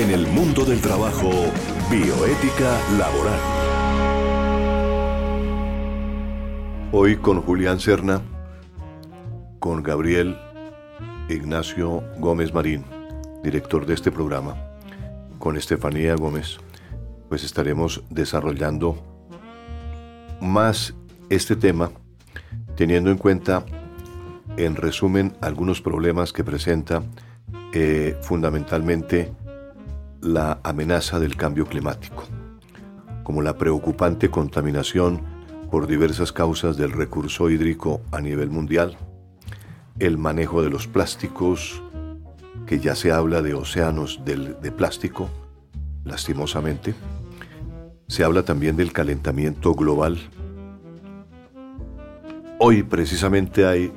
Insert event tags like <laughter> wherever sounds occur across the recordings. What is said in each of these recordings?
En el mundo del trabajo, bioética laboral. Hoy con Julián Serna, con Gabriel Ignacio Gómez Marín, director de este programa, con Estefanía Gómez, pues estaremos desarrollando más este tema, teniendo en cuenta, en resumen, algunos problemas que presenta eh, fundamentalmente la amenaza del cambio climático, como la preocupante contaminación por diversas causas del recurso hídrico a nivel mundial, el manejo de los plásticos, que ya se habla de océanos de plástico, lastimosamente. Se habla también del calentamiento global. Hoy precisamente hay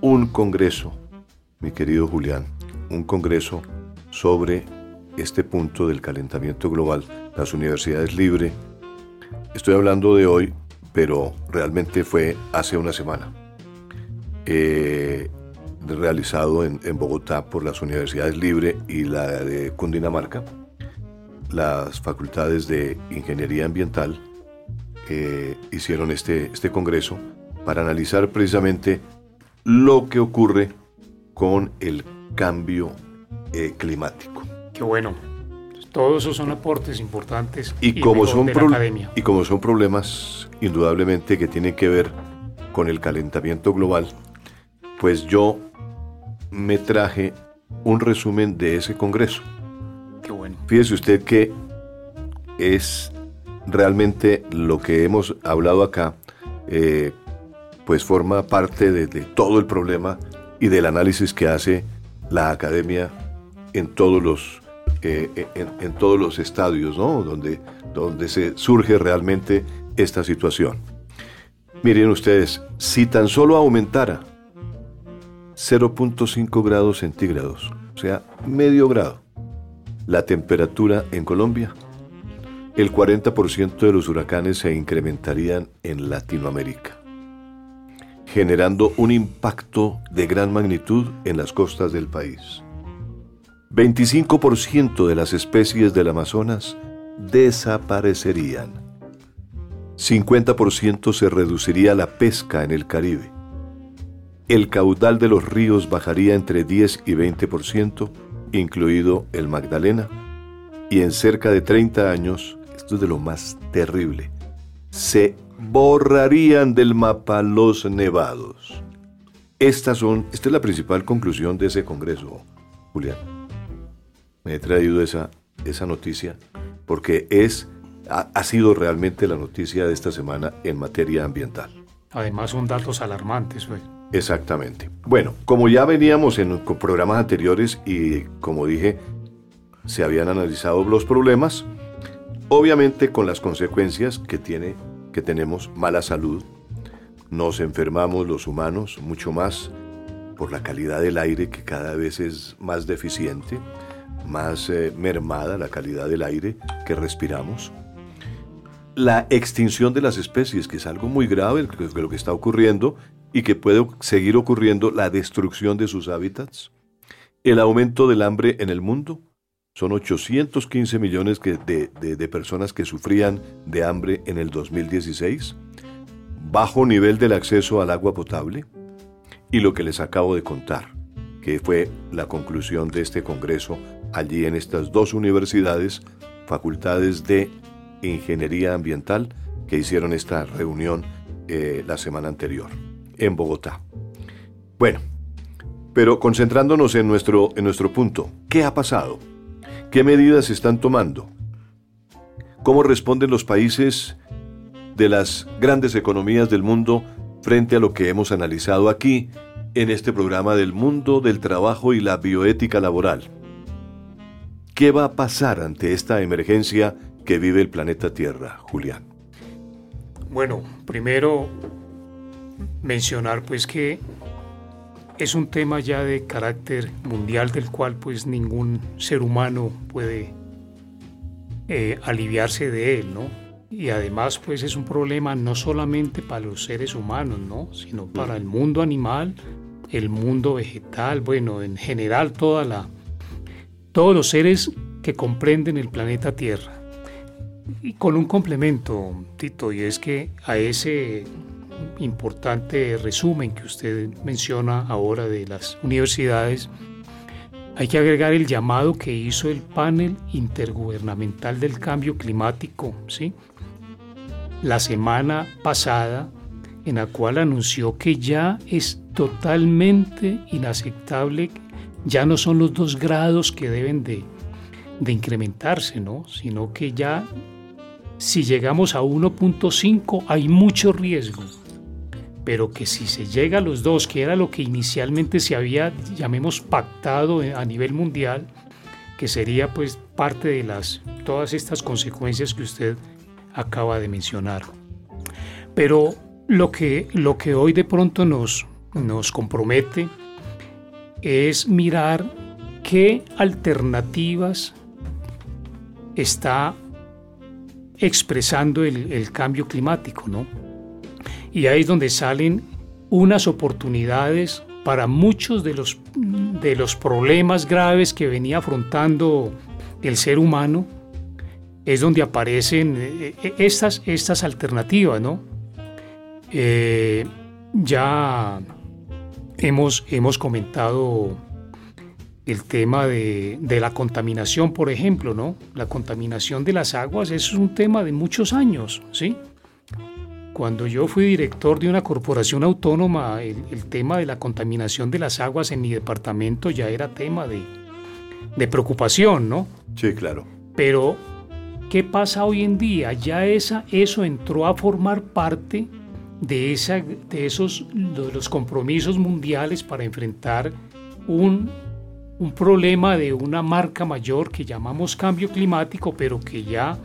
un congreso, mi querido Julián, un congreso sobre este punto del calentamiento global, las universidades libres. Estoy hablando de hoy, pero realmente fue hace una semana. Eh, realizado en, Bogotá por las universidades Libre y la de Cundinamarca, las facultades de Ingeniería Ambiental eh, hicieron este, este congreso para analizar precisamente lo que ocurre con el cambio eh, climático. Qué bueno. Todos esos son aportes importantes y, como son de la academia. y como son problemas indudablemente que tienen que ver con el calentamiento global, pues yo me traje un resumen de ese congreso. Qué bueno. Fíjese usted que es realmente lo que hemos hablado acá, eh, pues forma parte de, todo el problema y del análisis que hace la academia en todos los, eh, en, todos los estadios, ¿no? Donde, donde se surge realmente esta situación. Miren ustedes, si tan solo aumentara 0.5 grados centígrados, o sea, medio grado. La temperatura en Colombia, el 40% de los huracanes se incrementarían en Latinoamérica, generando un impacto de gran magnitud en las costas del país. 25% de las especies del Amazonas desaparecerían. 50% se reduciría la pesca en el Caribe el caudal de los ríos bajaría entre 10 y 20%, incluido el Magdalena, y en cerca de 30 años, esto es de lo más terrible, se borrarían del mapa los nevados. Esta es la principal conclusión de ese congreso, Julián. Me he traído esa, esa noticia porque es, ha, ha sido realmente la noticia de esta semana en materia ambiental. Además son datos alarmantes, pues. Exactamente. Bueno, como ya veníamos en programas anteriores y como dije, se habían analizado los problemas, obviamente con las consecuencias que tiene que tenemos mala salud, nos enfermamos los humanos mucho más por la calidad del aire que cada vez es más deficiente, más eh, mermada la calidad del aire que respiramos. La extinción de las especies, que es algo muy grave lo que está ocurriendo y que puede seguir ocurriendo la destrucción de sus hábitats, el aumento del hambre en el mundo. Son 815 millones de, de personas que sufrían de hambre en el 2016, bajo nivel del acceso al agua potable y lo que les acabo de contar, que fue la conclusión de este Congreso allí en estas dos universidades, facultades de Ingeniería Ambiental, que hicieron esta reunión eh, la semana anterior en Bogotá. Bueno, pero concentrándonos en nuestro, en nuestro punto, ¿qué ha pasado? ¿Qué medidas se están tomando? ¿Cómo responden los países de las grandes economías del mundo frente a lo que hemos analizado aquí en este programa del mundo del trabajo y la bioética laboral? ¿Qué va a pasar ante esta emergencia que vive el planeta Tierra, Julián? Bueno, primero mencionar pues que es un tema ya de carácter mundial del cual pues ningún ser humano puede eh, aliviarse de él, ¿no? Y además pues es un problema no solamente para los seres humanos, ¿no? Sino para el mundo animal, el mundo vegetal, bueno, en general toda la, todos los seres que comprenden el planeta Tierra. Y con un complemento, Tito, y es que a ese importante resumen que usted menciona ahora de las universidades, hay que agregar el llamado que hizo el panel intergubernamental del cambio climático, ¿sí? La semana pasada, en la cual anunció que ya es totalmente inaceptable, ya no son los dos grados que deben de, de incrementarse, ¿no? Sino que ya si llegamos a 1.5 hay mucho riesgo pero que si se llega a los dos, que era lo que inicialmente se había, llamemos, pactado a nivel mundial, que sería pues parte de las, todas estas consecuencias que usted acaba de mencionar. Pero lo que, lo que hoy de pronto nos, nos compromete es mirar qué alternativas está expresando el, cambio climático, ¿no? Y ahí es donde salen unas oportunidades para muchos de los, de los problemas graves que venía afrontando el ser humano, es donde aparecen eh, eh, estas, estas alternativas, ¿no? Eh, ya hemos, hemos comentado el tema de, de, la contaminación, por ejemplo, ¿no? La contaminación de las aguas es un tema de muchos años, ¿sí? Cuando yo fui director de una corporación autónoma, el, tema de la contaminación de las aguas en mi departamento ya era tema de, de preocupación, ¿no? Sí, claro. Pero, ¿qué pasa hoy en día? Ya esa, eso entró a formar parte de, esa, de esos los compromisos mundiales para enfrentar un, un problema de una marca mayor que llamamos cambio climático, pero que ya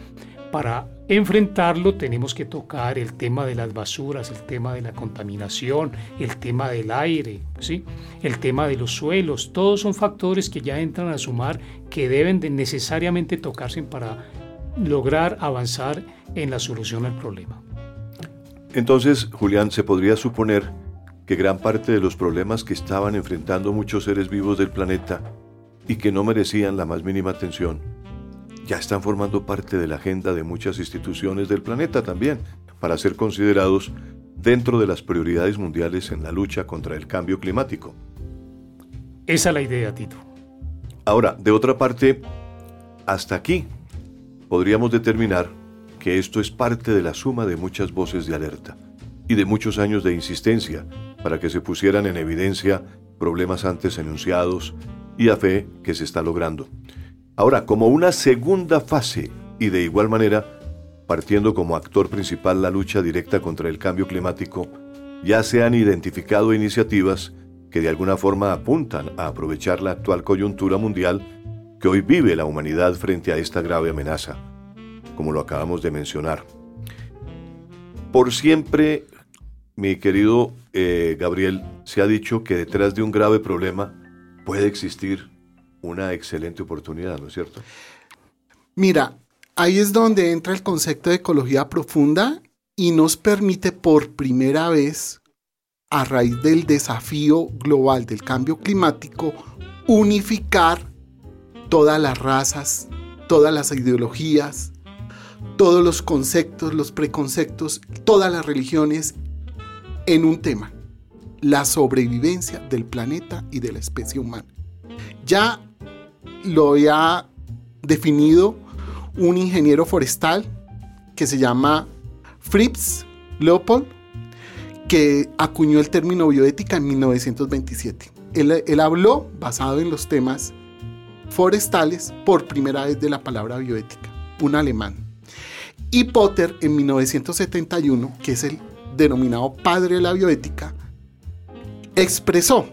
para enfrentarlo tenemos que tocar el tema de las basuras, el tema de la contaminación, el tema del aire, ¿sí? el tema de los suelos. Todos son factores que ya entran a sumar que deben de necesariamente tocarse para lograr avanzar en la solución al problema. Entonces, Julián, se podría suponer que gran parte de los problemas que estaban enfrentando muchos seres vivos del planeta y que no merecían la más mínima atención, ya están formando parte de la agenda de muchas instituciones del planeta también, para ser considerados dentro de las prioridades mundiales en la lucha contra el cambio climático. Esa es la idea, Tito. Ahora, de otra parte, hasta aquí podríamos determinar que esto es parte de la suma de muchas voces de alerta y de muchos años de insistencia para que se pusieran en evidencia problemas antes enunciados y a fe que se está logrando. Ahora, como una segunda fase y de igual manera, partiendo como actor principal la lucha directa contra el cambio climático, ya se han identificado iniciativas que de alguna forma apuntan a aprovechar la actual coyuntura mundial que hoy vive la humanidad frente a esta grave amenaza, como lo acabamos de mencionar. Por siempre, mi querido eh, Gabriel, se ha dicho que detrás de un grave problema puede existir una excelente oportunidad, ¿no es cierto? Mira, ahí es donde entra el concepto de ecología profunda y nos permite por primera vez, a raíz del desafío global del cambio climático, unificar todas las razas, todas las ideologías, todos los conceptos, los preconceptos, todas las religiones en un tema, la sobrevivencia del planeta y de la especie humana. Ya lo había definido un ingeniero forestal que se llama Fritz Leopold, que acuñó el término bioética en 1927. Él, él, habló, basado en los temas forestales, por primera vez de la palabra bioética, un alemán. Y Potter, en 1971, que es el denominado padre de la bioética, expresó,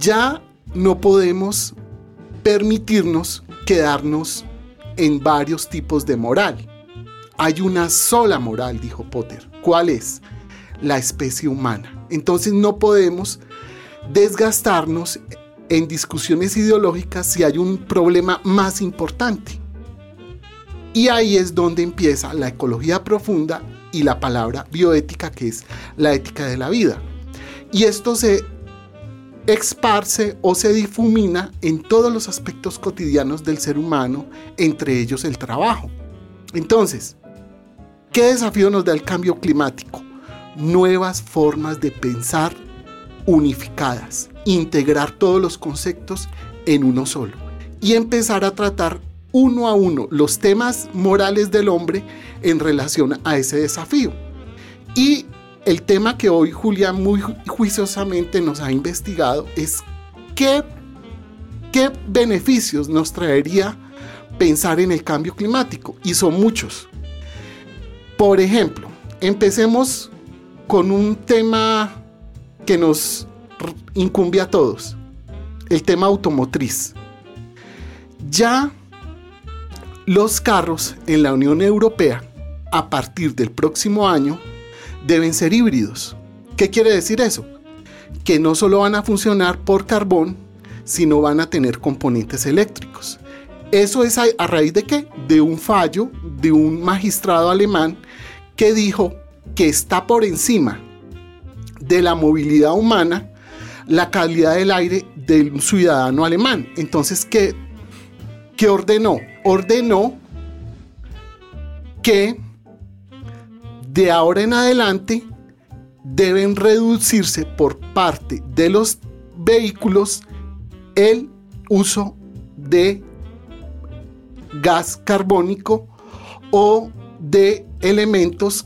ya no podemos permitirnos quedarnos en varios tipos de moral. Hay una sola moral, dijo Potter. ¿Cuál es? La especie humana. Entonces no podemos desgastarnos en discusiones ideológicas si hay un problema más importante. Y ahí es donde empieza la ecología profunda y la palabra bioética, que es la ética de la vida. Y esto se esparce o se difumina en todos los aspectos cotidianos del ser humano, entre ellos el trabajo. Entonces, ¿qué desafío nos da el cambio climático? Nuevas formas de pensar unificadas, integrar todos los conceptos en uno solo y empezar a tratar uno a uno los temas morales del hombre en relación a ese desafío. Y el tema que hoy Julián muy juiciosamente nos ha investigado es qué, qué beneficios nos traería pensar en el cambio climático. Y son muchos. Por ejemplo, empecemos con un tema que nos incumbe a todos, el tema automotriz. Ya los carros en la Unión Europea, a partir del próximo año, deben ser híbridos. ¿Qué quiere decir eso? Que no solo van a funcionar por carbón, sino van a tener componentes eléctricos. Eso es a, raíz de qué? De un fallo de un magistrado alemán que dijo que está por encima de la movilidad humana la calidad del aire del ciudadano alemán. Entonces, ¿qué, qué ordenó? Ordenó que de ahora en adelante deben reducirse por parte de los vehículos el uso de gas carbónico o de elementos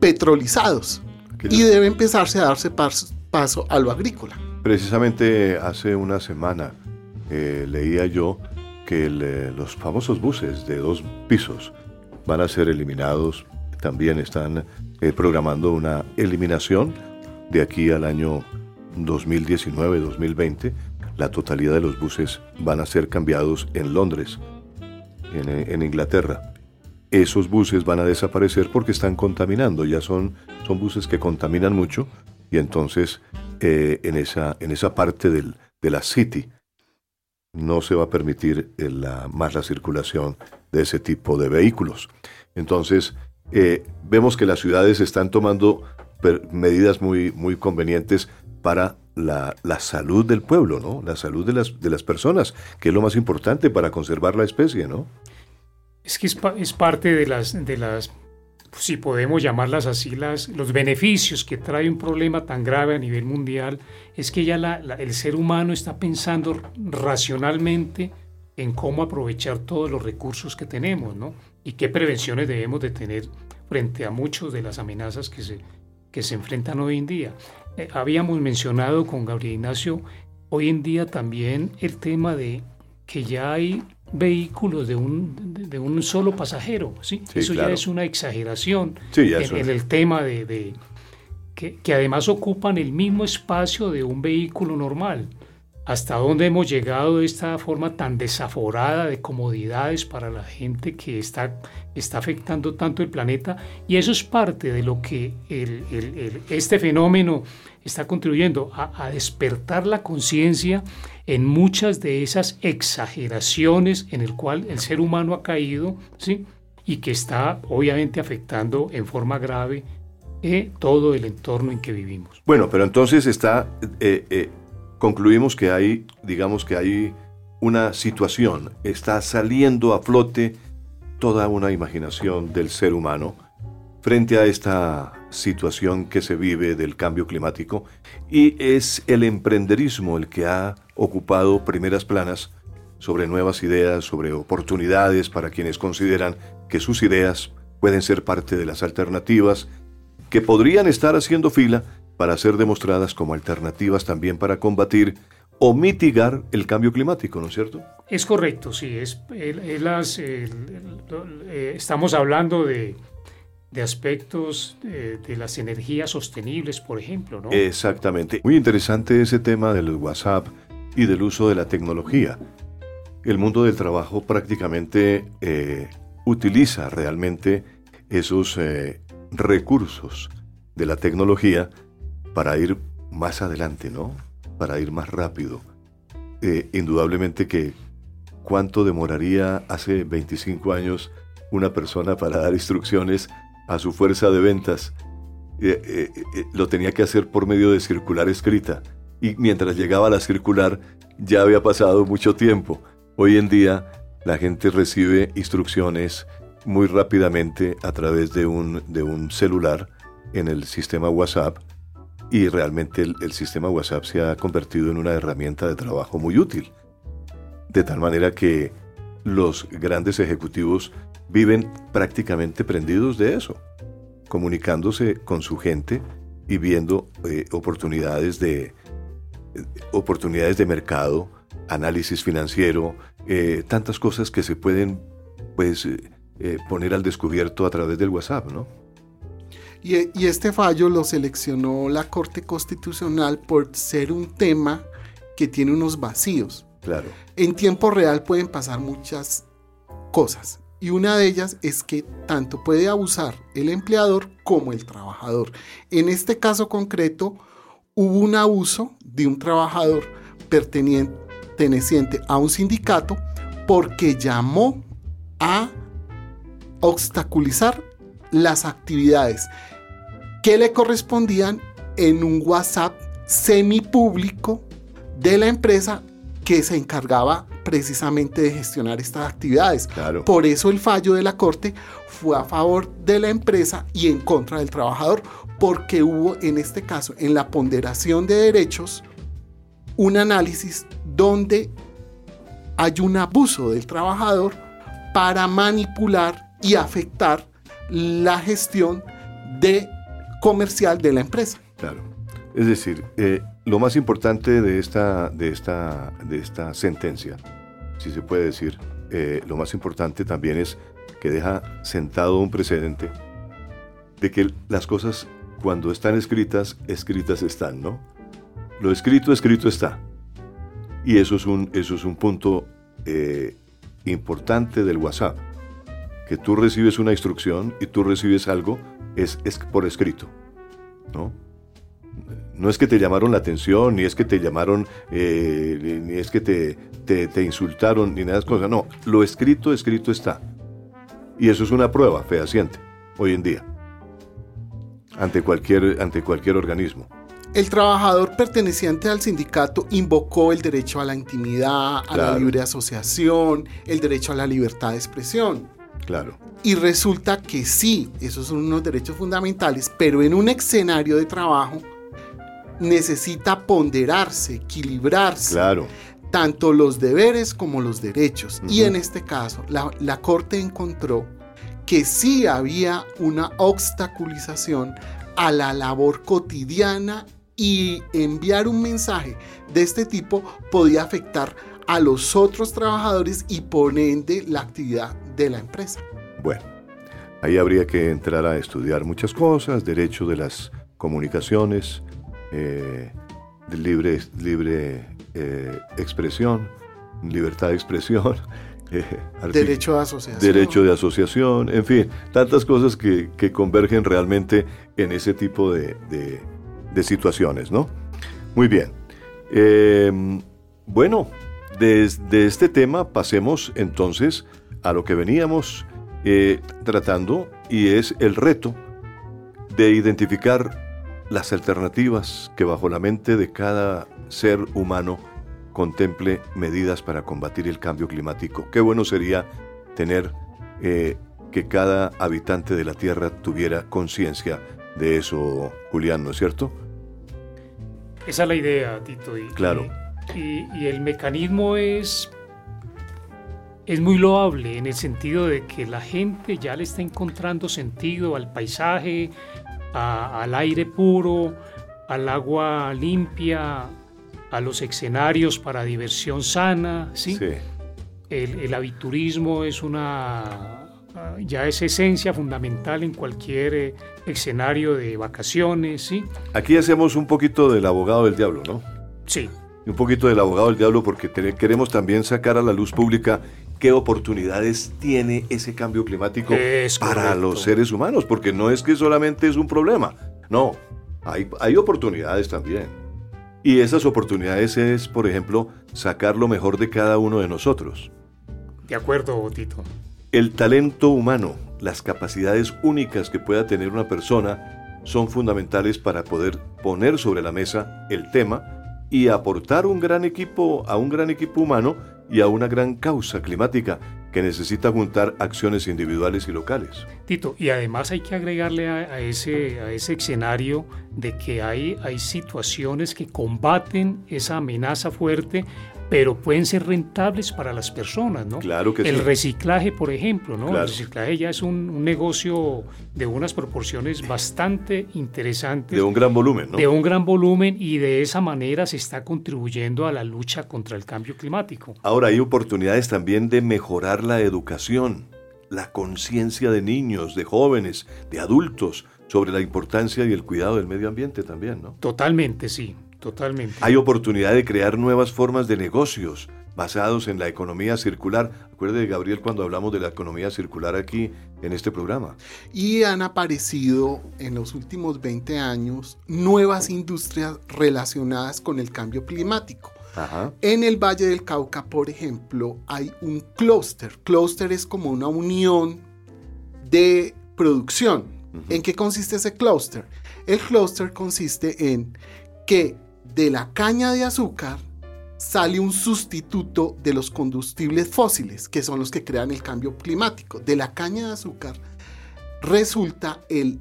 petrolizados y debe empezarse a darse paso, a lo agrícola. Precisamente hace una semana eh, leía yo que eh, los famosos buses de dos pisos van a ser eliminados también están eh, programando una eliminación de aquí al año 2019-2020. La totalidad de los buses van a ser cambiados en Londres, en, Inglaterra. Esos buses van a desaparecer porque están contaminando, ya son, son buses que contaminan mucho y entonces eh, en, esa, en esa parte del, de la City no se va a permitir eh, la, más la circulación de ese tipo de vehículos. Entonces, eh, vemos que las ciudades están tomando medidas muy, muy convenientes para la, salud del pueblo, ¿no? La salud de las, de las personas, que es lo más importante para conservar la especie, ¿no? Es que es, parte de las, de las, si podemos llamarlas así, las, los beneficios que trae un problema tan grave a nivel mundial, es que ya el ser humano está pensando racionalmente en cómo aprovechar todos los recursos que tenemos, ¿no? Y qué prevenciones debemos de tener frente a muchas de las amenazas que se, que se enfrentan hoy en día. Eh, habíamos mencionado con Gabriel Ignacio hoy en día también el tema de que ya hay vehículos de un, de, un solo pasajero, ¿sí? Eso ya es una exageración en, el tema de, de que, que además ocupan el mismo espacio de un vehículo normal hasta dónde hemos llegado de esta forma tan desaforada de comodidades para la gente que está, está afectando tanto el planeta. Y eso es parte de lo que este fenómeno está contribuyendo a, despertar la conciencia en muchas de esas exageraciones en el cual el ser humano ha caído, ¿sí? y que está obviamente afectando en forma grave eh, todo el entorno en que vivimos. Bueno, pero entonces está... Eh, eh, concluimos que hay, digamos que hay una situación, está saliendo a flote toda una imaginación del ser humano frente a esta situación que se vive del cambio climático y es el emprenderismo el que ha ocupado primeras planas sobre nuevas ideas, sobre oportunidades para quienes consideran que sus ideas pueden ser parte de las alternativas que podrían estar haciendo fila para ser demostradas como alternativas también para combatir o mitigar el cambio climático, ¿no es cierto? Es correcto, sí. Es, las, eh, estamos hablando de, aspectos de, de, las energías sostenibles, por ejemplo, ¿no? Exactamente. Muy interesante ese tema del WhatsApp y del uso de la tecnología. El mundo del trabajo prácticamente eh, utiliza realmente esos eh, recursos de la tecnología para ir más adelante, ¿no? Para ir más rápido. Eh, indudablemente que cuánto demoraría hace 25 años una persona para dar instrucciones a su fuerza de ventas. Eh, eh, lo tenía que hacer por medio de circular escrita. y mientras llegaba la circular ya había pasado mucho tiempo. Hoy en día la gente recibe instrucciones muy rápidamente a través de un, de un celular en el sistema WhatsApp y realmente el, el, sistema WhatsApp se ha convertido en una herramienta de trabajo muy útil. De tal manera que los grandes ejecutivos viven prácticamente prendidos de eso, comunicándose con su gente y viendo eh, oportunidades, de, eh, oportunidades de mercado, análisis financiero, eh, tantas cosas que se pueden pues, poner al descubierto a través del WhatsApp, ¿no? Y, y este fallo lo seleccionó la Corte Constitucional por ser un tema que tiene unos vacíos. Claro. En tiempo real pueden pasar muchas cosas. Y una de ellas es que tanto puede abusar el empleador como el trabajador. En este caso concreto, hubo un abuso de un trabajador perteneciente a un sindicato porque llamó a obstaculizar las actividades que le correspondían en un WhatsApp semipúblico de la empresa que se encargaba precisamente de gestionar estas actividades. Por eso el fallo de la Corte fue a favor de la empresa y en contra del trabajador, porque hubo en este caso, en la ponderación de derechos, un análisis donde hay un abuso del trabajador para manipular y afectar la gestión de comercial de la empresa. Claro. Es decir, eh, lo más importante de esta, de esta, de esta sentencia, si se puede decir, eh, lo más importante también es que deja sentado un precedente de que las cosas cuando están escritas, escritas están, ¿no? Lo escrito, escrito está. Y eso es un, eso es un punto eh, importante del WhatsApp. Que tú recibes una instrucción y tú recibes algo, es, es por escrito, ¿no? No es que te llamaron la atención, ni es que te llamaron, eh, ni es que te, te, insultaron, ni nada de cosas. No, lo escrito, escrito está. Y eso es una prueba fehaciente hoy en día, ante cualquier, ante cualquier organismo. El trabajador perteneciente al sindicato invocó el derecho a la intimidad, a la libre asociación, el derecho a la libertad de expresión. Claro. Y resulta que sí, esos son unos derechos fundamentales, pero en un escenario de trabajo necesita ponderarse, equilibrarse. Claro. Tanto los deberes como los derechos. Y en este caso, la, la Corte encontró que sí había una obstaculización a la labor cotidiana y enviar un mensaje de este tipo podía afectar a los otros trabajadores y por ende la actividad de la empresa. Bueno, ahí habría que entrar a estudiar muchas cosas, derecho de las comunicaciones, eh, de libre, libre eh, expresión, libertad de expresión. <laughs> Eh, derecho de asociación. Derecho de asociación, en fin, tantas cosas que, convergen realmente en ese tipo de, situaciones, ¿no? Muy bien. bueno, desde este tema pasemos entonces a lo que veníamos tratando y es el reto de identificar las alternativas que bajo la mente de cada ser humano contemple medidas para combatir el cambio climático. Qué bueno sería tener eh, que cada habitante de la Tierra tuviera conciencia de eso, Julián, ¿no es cierto? Esa es la idea, Tito. Y, claro. Y, y, el mecanismo es, es muy loable en el sentido de que la gente ya le está encontrando sentido al paisaje, al aire puro, al agua limpia, a los escenarios para diversión sana, ¿sí? El, el aviturismo es una ya es esencia fundamental en cualquier eh, escenario de vacaciones, ¿sí? Aquí hacemos un poquito del abogado del diablo, ¿no? Sí. Un poquito del abogado del diablo porque queremos también sacar a la luz pública qué oportunidades tiene ese cambio climático para los seres humanos, porque no es que solamente es un problema, no, hay, hay oportunidades también. Y esas oportunidades es, por ejemplo, sacar lo mejor de cada uno de nosotros. De acuerdo, Tito. El talento humano, las capacidades únicas que pueda tener una persona, son fundamentales para poder poner sobre la mesa el tema y aportar un gran equipo a un gran equipo humano y a una gran causa climática que necesita juntar acciones individuales y locales. Tito, y además hay que agregarle a, ese, a ese escenario de que hay, hay situaciones que combaten esa amenaza fuerte pero pueden ser rentables para las personas, ¿no? Claro que El reciclaje, por ejemplo, ¿no? El reciclaje ya es un, negocio de unas proporciones bastante interesantes. De un gran volumen, ¿no? De un gran volumen y de esa manera se está contribuyendo a la lucha contra el cambio climático. Ahora hay oportunidades también de mejorar la educación, la conciencia de niños, de jóvenes, de adultos sobre la importancia y el cuidado del medio ambiente también, ¿no? Totalmente, sí. Totalmente. Hay oportunidad de crear nuevas formas de negocios basados en la economía circular. Acuerde, Gabriel, cuando hablamos de la economía circular aquí en este programa. Y han aparecido en los últimos 20 años nuevas industrias relacionadas con el cambio climático. En el Valle del Cauca, por ejemplo, hay un clúster. Clúster es como una unión de producción. ¿En qué consiste ese clúster? El clúster consiste en que de la caña de azúcar sale un sustituto de los combustibles fósiles, que son los que crean el cambio climático. De la caña de azúcar resulta el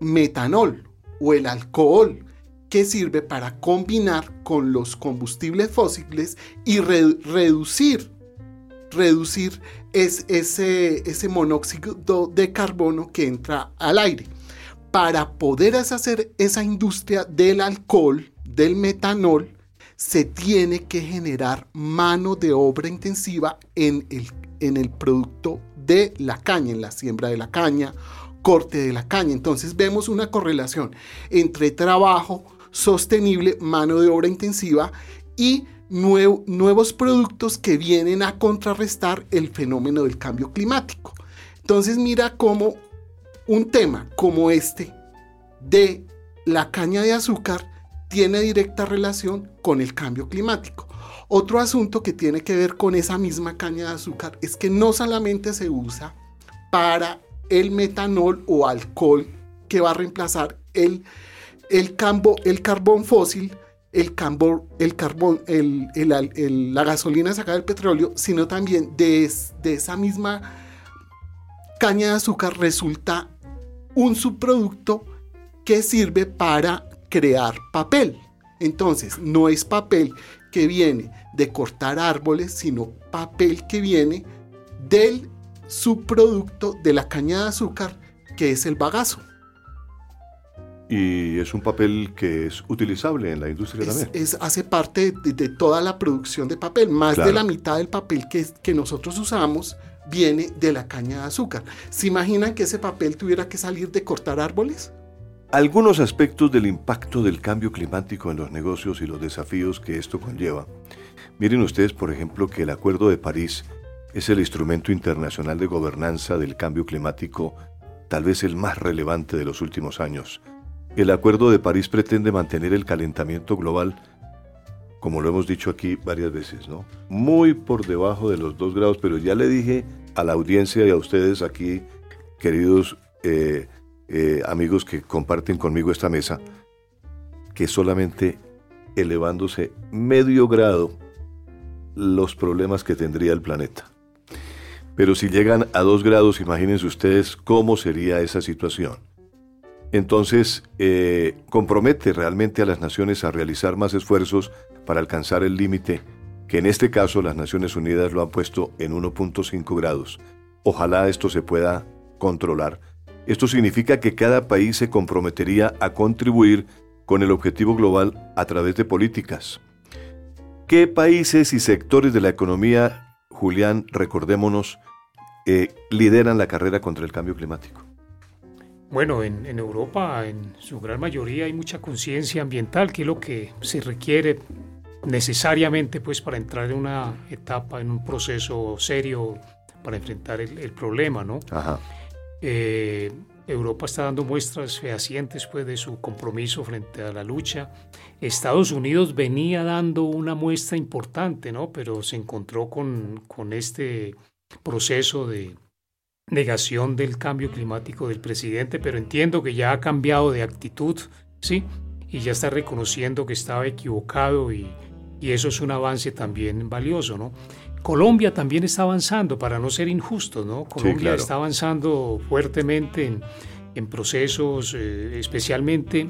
metanol o el alcohol, que sirve para combinar con los combustibles fósiles y reducir, reducir ese, ese monóxido de carbono que entra al aire. Para poder hacer esa industria del alcohol, del metanol, se tiene que generar mano de obra intensiva en el, en el producto de la caña, en la siembra de la caña, corte de la caña. Entonces vemos una correlación entre trabajo sostenible, mano de obra intensiva y nuevos productos que vienen a contrarrestar el fenómeno del cambio climático. Entonces mira cómo un tema como este de la caña de azúcar tiene directa relación con el cambio climático. Otro asunto que tiene que ver con esa misma caña de azúcar es que no solamente se usa para el metanol o alcohol que va a reemplazar el, el, el carbón fósil, el, carbón, la gasolina sacada del petróleo, sino también de esa misma caña de azúcar resulta un subproducto que sirve para crear papel. Entonces, no es papel que viene de cortar árboles, sino papel que viene del subproducto de la caña de azúcar, que es el bagazo. Y es un papel que es utilizable en la industria también. Es, hace parte de, toda la producción de papel. Más de la mitad del papel que, que nosotros usamos viene de la caña de azúcar. ¿Se imaginan que ese papel tuviera que salir de cortar árboles? Algunos aspectos del impacto del cambio climático en los negocios y los desafíos que esto conlleva. Miren ustedes, por ejemplo, que el Acuerdo de París es el instrumento internacional de gobernanza del cambio climático tal vez el más relevante de los últimos años. El Acuerdo de París pretende mantener el calentamiento global, como lo hemos dicho aquí varias veces, ¿no? Muy por debajo de los dos grados, pero ya le dije a la audiencia y a ustedes aquí, queridos eh, eh, amigos que comparten conmigo esta mesa, que solamente elevándose medio grado los problemas que tendría el planeta. Pero si llegan a dos grados, imagínense ustedes cómo sería esa situación. Entonces, eh, compromete realmente a las naciones a realizar más esfuerzos para alcanzar el límite, que en este caso las Naciones Unidas lo han puesto en 1.5 grados. Ojalá esto se pueda controlar esto significa que cada país se comprometería a contribuir con el objetivo global a través de políticas. ¿Qué países y sectores de la economía, Julián, recordémonos, eh, lideran la carrera contra el cambio climático? Bueno, en, en Europa, en su gran mayoría, hay mucha conciencia ambiental, que es lo que se requiere necesariamente pues, para entrar en una etapa, en un proceso serio para enfrentar el, el problema, ¿no? Ajá. Eh, Europa está dando muestras fehacientes pues, de su compromiso frente a la lucha. Estados Unidos venía dando una muestra importante, ¿no? pero se encontró con, con este proceso de negación del cambio climático del presidente, pero entiendo que ya ha cambiado de actitud, ¿sí? y ya está reconociendo que estaba equivocado y, y eso es un avance también valioso, ¿no? Colombia también está avanzando, para no ser injusto, ¿no? Colombia está avanzando fuertemente en, en procesos, eh, especialmente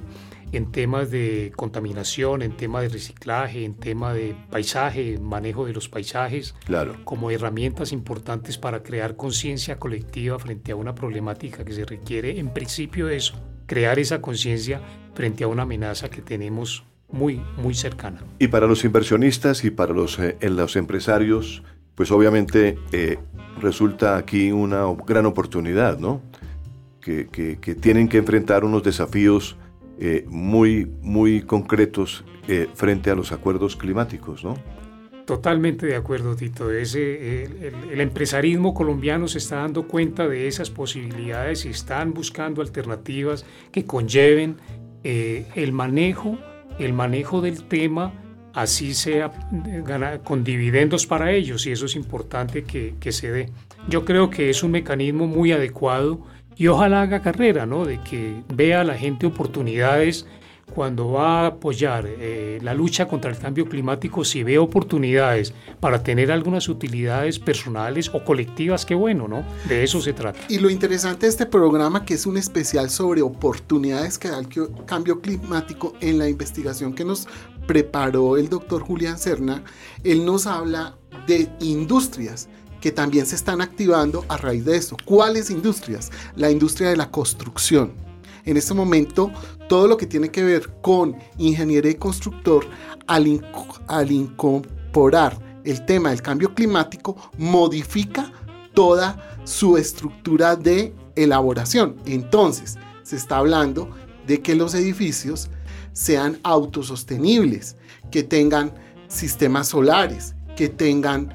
en temas de contaminación, en temas de reciclaje, en temas de paisaje, manejo de los paisajes, claro. como herramientas importantes para crear conciencia colectiva frente a una problemática que se requiere, en principio, eso, crear esa conciencia frente a una amenaza que tenemos muy, muy cercana. Y para los inversionistas y para los, eh, los empresarios, pues obviamente eh, resulta aquí una gran oportunidad, ¿no? Que, que, que tienen que enfrentar unos desafíos eh, muy, muy concretos eh, frente a los acuerdos climáticos, ¿no? Totalmente de acuerdo, Tito. Ese, el, empresarismo colombiano se está dando cuenta de esas posibilidades y están buscando alternativas que conlleven eh, el manejo, el manejo del tema, así sea con dividendos para ellos, y eso es importante que, que se dé. Yo creo que es un mecanismo muy adecuado y ojalá haga carrera, ¿no? De que vea a la gente oportunidades cuando va a apoyar eh, la lucha contra el cambio climático, si ve oportunidades para tener algunas utilidades personales o colectivas, qué bueno, ¿no? De eso se trata. Y lo interesante de este programa, que es un especial sobre oportunidades que da el cambio climático en la investigación que nos preparó el doctor Julián Cerna, él nos habla de industrias que también se están activando a raíz de esto. ¿Cuáles industrias? La industria de la construcción. En este momento, todo lo que tiene que ver con ingeniería y constructor, al, al incorporar el tema del cambio climático, modifica toda su estructura de elaboración. Entonces, se está hablando de que los edificios sean autosostenibles, que tengan sistemas solares, que tengan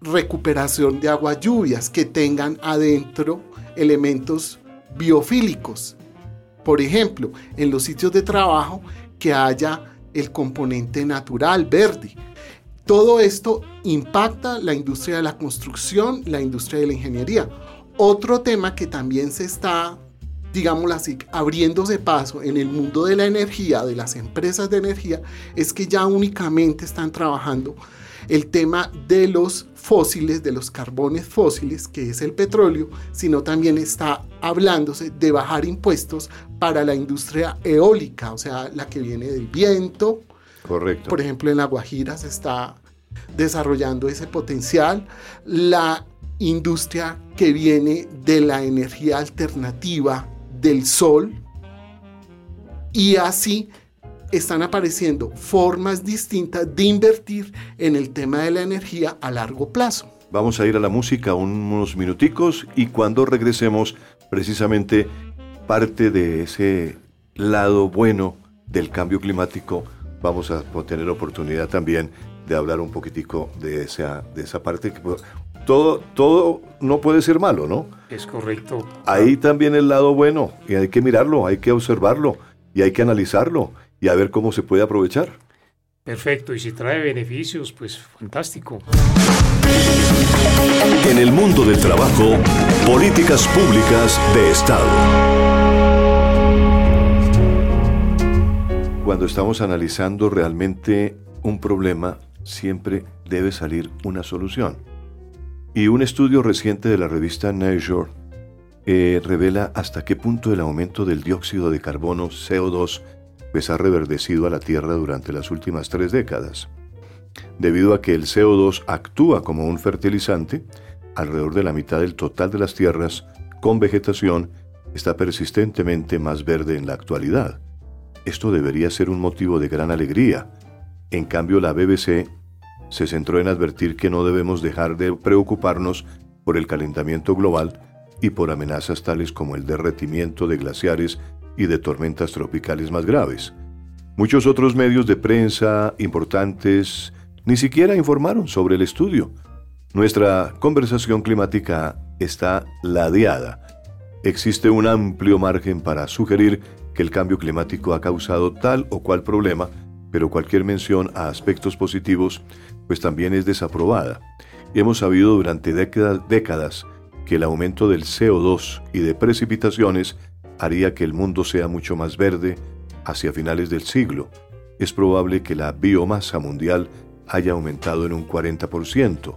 recuperación de agua lluvias que tengan adentro elementos biofílicos. Por ejemplo, en los sitios de trabajo que haya el componente natural verde. Todo esto impacta la industria de la construcción, la industria de la ingeniería. Otro tema que también se está, digámoslo así, abriéndose paso en el mundo de la energía, de las empresas de energía, es que ya únicamente están trabajando el tema de los fósiles, de los carbones fósiles, que es el petróleo, sino también está hablándose de bajar impuestos para la industria eólica, o sea, la que viene del viento. Correcto. Por ejemplo, en La Guajira se está desarrollando ese potencial. La industria que viene de la energía alternativa del sol. Y así están apareciendo formas distintas de invertir en el tema de la energía a largo plazo. Vamos a ir a la música unos minuticos y cuando regresemos, precisamente parte de ese lado bueno del cambio climático, vamos a tener oportunidad también de hablar un poquitico de esa, de esa parte que todo, todo no puede ser malo, ¿no? Es correcto. Ahí también el lado bueno y hay que mirarlo, hay que observarlo y hay que analizarlo y a ver cómo se puede aprovechar. Perfecto, y si trae beneficios, pues fantástico. En el mundo del trabajo, políticas públicas de Estado. Cuando estamos analizando realmente un problema, siempre debe salir una solución. Y un estudio reciente de la revista Nature eh, revela hasta qué punto el aumento del dióxido de carbono CO2 pues ha reverdecido a la Tierra durante las últimas tres décadas. Debido a que el CO2 actúa como un fertilizante, alrededor de la mitad del total de las tierras con vegetación está persistentemente más verde en la actualidad. Esto debería ser un motivo de gran alegría. En cambio, la BBC se centró en advertir que no debemos dejar de preocuparnos por el calentamiento global y por amenazas tales como el derretimiento de glaciares y de tormentas tropicales más graves. Muchos otros medios de prensa importantes ni siquiera informaron sobre el estudio. Nuestra conversación climática está ladeada. Existe un amplio margen para sugerir que el cambio climático ha causado tal o cual problema, pero cualquier mención a aspectos positivos pues también es desaprobada. Hemos sabido durante décadas, que el aumento del CO2 y de precipitaciones haría que el mundo sea mucho más verde, hacia finales del siglo, es probable que la biomasa mundial haya aumentado en un 40%.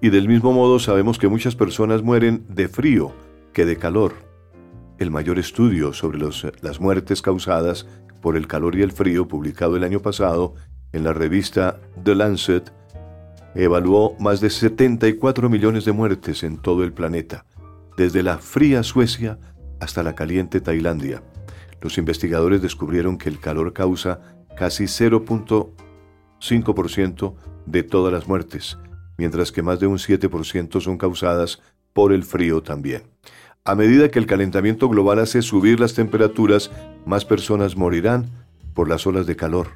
Y del mismo modo sabemos que muchas personas mueren de frío que de calor. El mayor estudio sobre las muertes causadas por el calor y el frío, publicado el año pasado en la revista The Lancet, evaluó más de 74 millones de muertes en todo el planeta, desde la fría Suecia hasta la caliente Tailandia. Los investigadores descubrieron que el calor causa casi 0.5% de todas las muertes, mientras que más de un 7% son causadas por el frío también. A medida que el calentamiento global hace subir las temperaturas, más personas morirán por las olas de calor,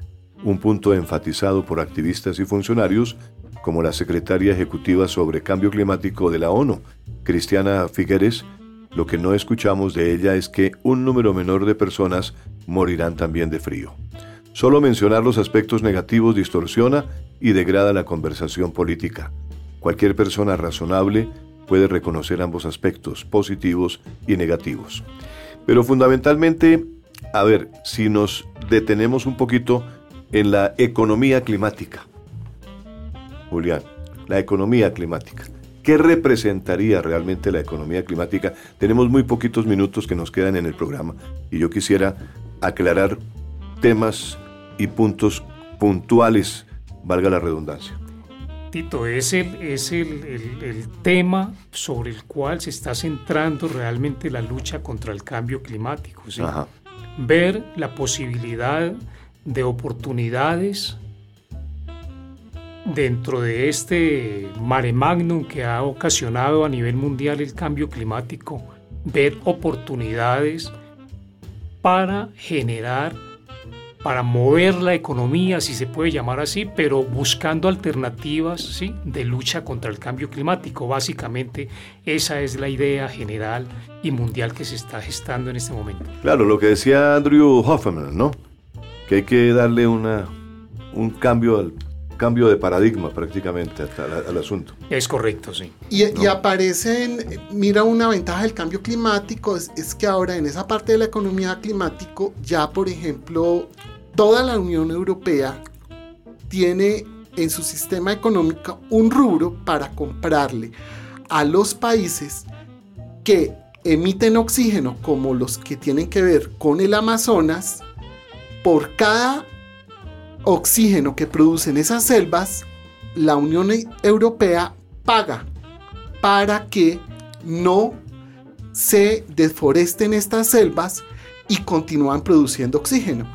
un punto enfatizado por activistas y funcionarios como la secretaria ejecutiva sobre cambio climático de la ONU, Cristiana Figueres, lo que no escuchamos de ella es que un número menor de personas morirán también de frío. Solo mencionar los aspectos negativos distorsiona y degrada la conversación política. Cualquier persona razonable puede reconocer ambos aspectos, positivos y negativos. Pero fundamentalmente, a ver, si nos detenemos un poquito en la economía climática. Julián, la economía climática. ¿Qué representaría realmente la economía climática? Tenemos muy poquitos minutos que nos quedan en el programa y yo quisiera aclarar temas y puntos puntuales, valga la redundancia. Tito, es el, es el, el, tema sobre el cual se está centrando realmente la lucha contra el cambio climático. Ver la posibilidad de oportunidades dentro de este mare magnum que ha ocasionado a nivel mundial el cambio climático, ver oportunidades para generar, para mover la economía, si se puede llamar así, pero buscando alternativas ¿sí? de lucha contra el cambio climático. Básicamente esa es la idea general y mundial que se está gestando en este momento. Claro, lo que decía Andrew Hoffman, ¿no? Que hay que darle una, un cambio al cambio de paradigma prácticamente al, asunto. Es correcto, sí. Y, aparecen, mira, una ventaja del cambio climático es, es, que ahora en esa parte de la economía climático ya, por ejemplo, toda la Unión Europea tiene en su sistema económico un rubro para comprarle a los países que emiten oxígeno, como los que tienen que ver con el Amazonas, por cada oxígeno que producen esas selvas, la Unión Europea paga para que no se deforesten estas selvas y continúan produciendo oxígeno.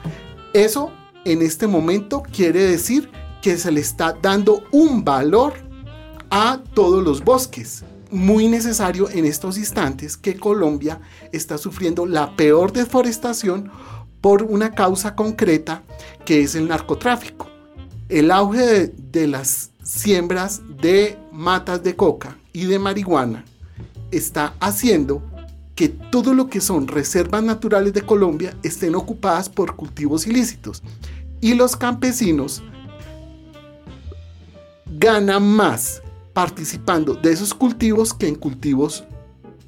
Eso en este momento quiere decir que se le está dando un valor a todos los bosques. Muy necesario en estos instantes que Colombia está sufriendo la peor deforestación por una causa concreta que es el narcotráfico. El auge de, las siembras de matas de coca y de marihuana está haciendo que todo lo que son reservas naturales de Colombia estén ocupadas por cultivos ilícitos y los campesinos ganan más participando de esos cultivos que en cultivos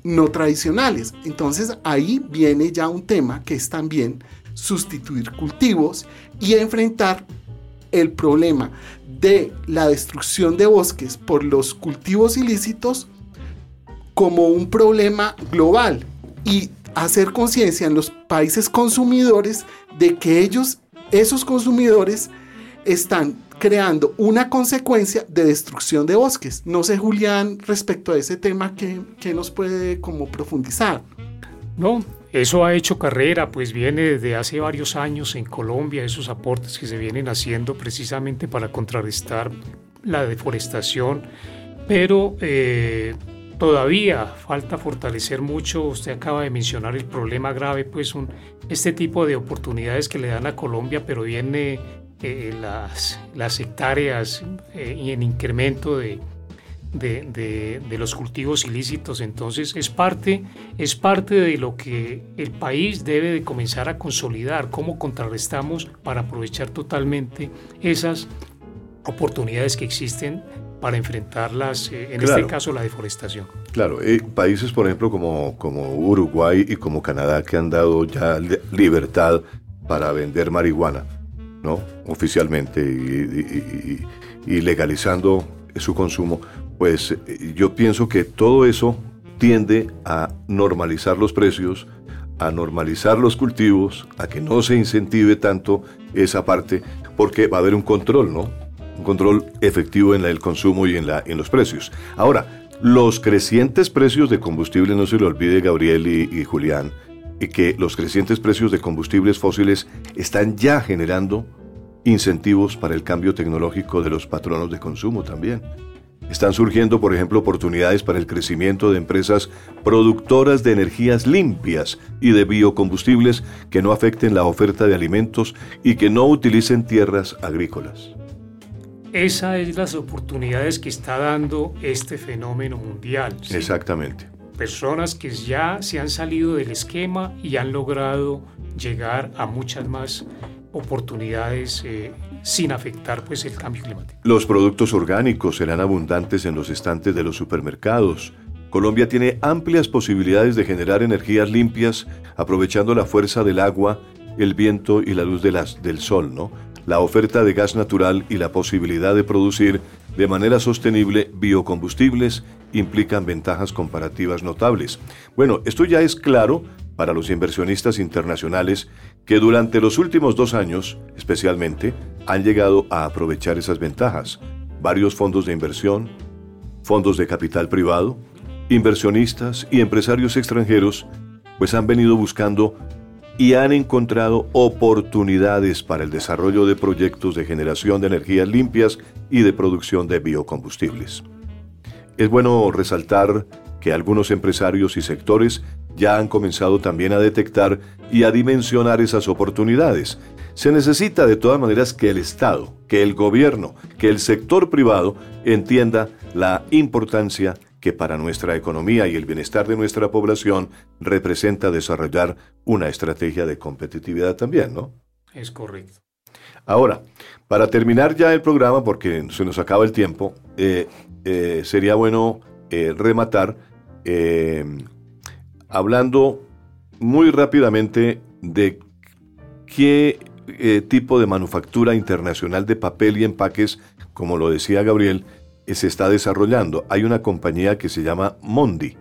no tradicionales. Entonces ahí viene ya un tema que es también sustituir cultivos y enfrentar el problema de la destrucción de bosques por los cultivos ilícitos como un problema global y hacer conciencia en los países consumidores de que ellos, esos consumidores, están creando una consecuencia de destrucción de bosques. No sé, Julián, respecto a ese tema, que, que nos puede como profundizar? No, eso ha hecho carrera, pues viene desde hace varios años en Colombia, esos aportes que se vienen haciendo precisamente para contrarrestar la deforestación, pero eh, todavía falta fortalecer mucho. Usted acaba de mencionar el problema grave, pues este tipo de oportunidades que le dan a Colombia, pero viene eh, las, hectáreas eh, en incremento de, de, los cultivos ilícitos. Entonces es parte, es parte de lo que el país debe de comenzar a consolidar, cómo contrarrestamos para aprovechar totalmente esas oportunidades que existen para enfrentarlas, eh, en este caso la deforestación. Claro, eh, países por ejemplo como, como Uruguay y como Canadá que han dado ya libertad para vender marihuana, ¿no? Oficialmente y, legalizando su consumo, pues eh, yo pienso que todo eso tiende a normalizar los precios, a normalizar los cultivos, a que no se incentive tanto esa parte, porque va a haber un control, ¿no? Un control efectivo en el consumo y en, los precios. Ahora, los crecientes precios de combustible, no se lo olvide Gabriel y, Julián, y que los crecientes precios de combustibles fósiles están ya generando incentivos para el cambio tecnológico de los patronos de consumo también. Están surgiendo, por ejemplo, oportunidades para el crecimiento de empresas productoras de energías limpias y de biocombustibles que no afecten la oferta de alimentos y que no utilicen tierras agrícolas. Esa es las oportunidades que está dando este fenómeno mundial. Exactamente. Personas que ya se han salido del esquema y han logrado llegar a muchas más oportunidades eh, sin afectar pues el cambio climático. Los productos orgánicos serán abundantes en los estantes de los supermercados. Colombia tiene amplias posibilidades de generar energías limpias aprovechando la fuerza del agua, el viento y la luz de del sol, ¿no? la oferta de gas natural y la posibilidad de producir de manera sostenible biocombustibles implican ventajas comparativas notables. Bueno, esto ya es claro para los inversionistas internacionales que durante los últimos dos años, especialmente, han llegado a aprovechar esas ventajas. Varios fondos de inversión, fondos de capital privado, inversionistas y empresarios extranjeros, pues han venido buscando y han encontrado oportunidades para el desarrollo de proyectos de generación de energías limpias y de producción de biocombustibles. Es bueno resaltar que algunos empresarios y sectores ya han comenzado también a detectar y a dimensionar esas oportunidades. Se necesita de todas maneras que el Estado, que el gobierno, que el sector privado entienda la importancia que para nuestra economía y el bienestar de nuestra población representa desarrollar una estrategia de competitividad también, ¿no? Es correcto. Ahora, para terminar ya el programa, porque se nos acaba el tiempo, eh, eh, sería bueno eh, rematar hablando muy rápidamente de qué tipo de manufactura internacional de papel y empaques, como lo decía Gabriel, se está desarrollando. Hay una compañía que se llama Mondi,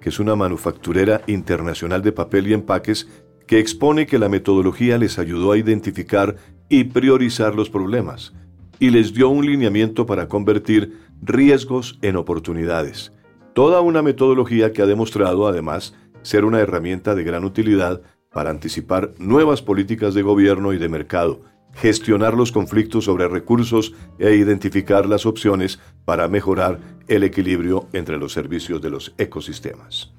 que es una manufacturera internacional de papel y empaques que expone que la metodología les ayudó a identificar y priorizar los problemas y les dio un lineamiento para convertir riesgos en oportunidades. Toda una metodología que ha demostrado además ser una herramienta de gran utilidad para anticipar nuevas políticas de gobierno y de mercado gestionar los conflictos sobre recursos e identificar las opciones para mejorar el equilibrio entre los servicios de los ecosistemas.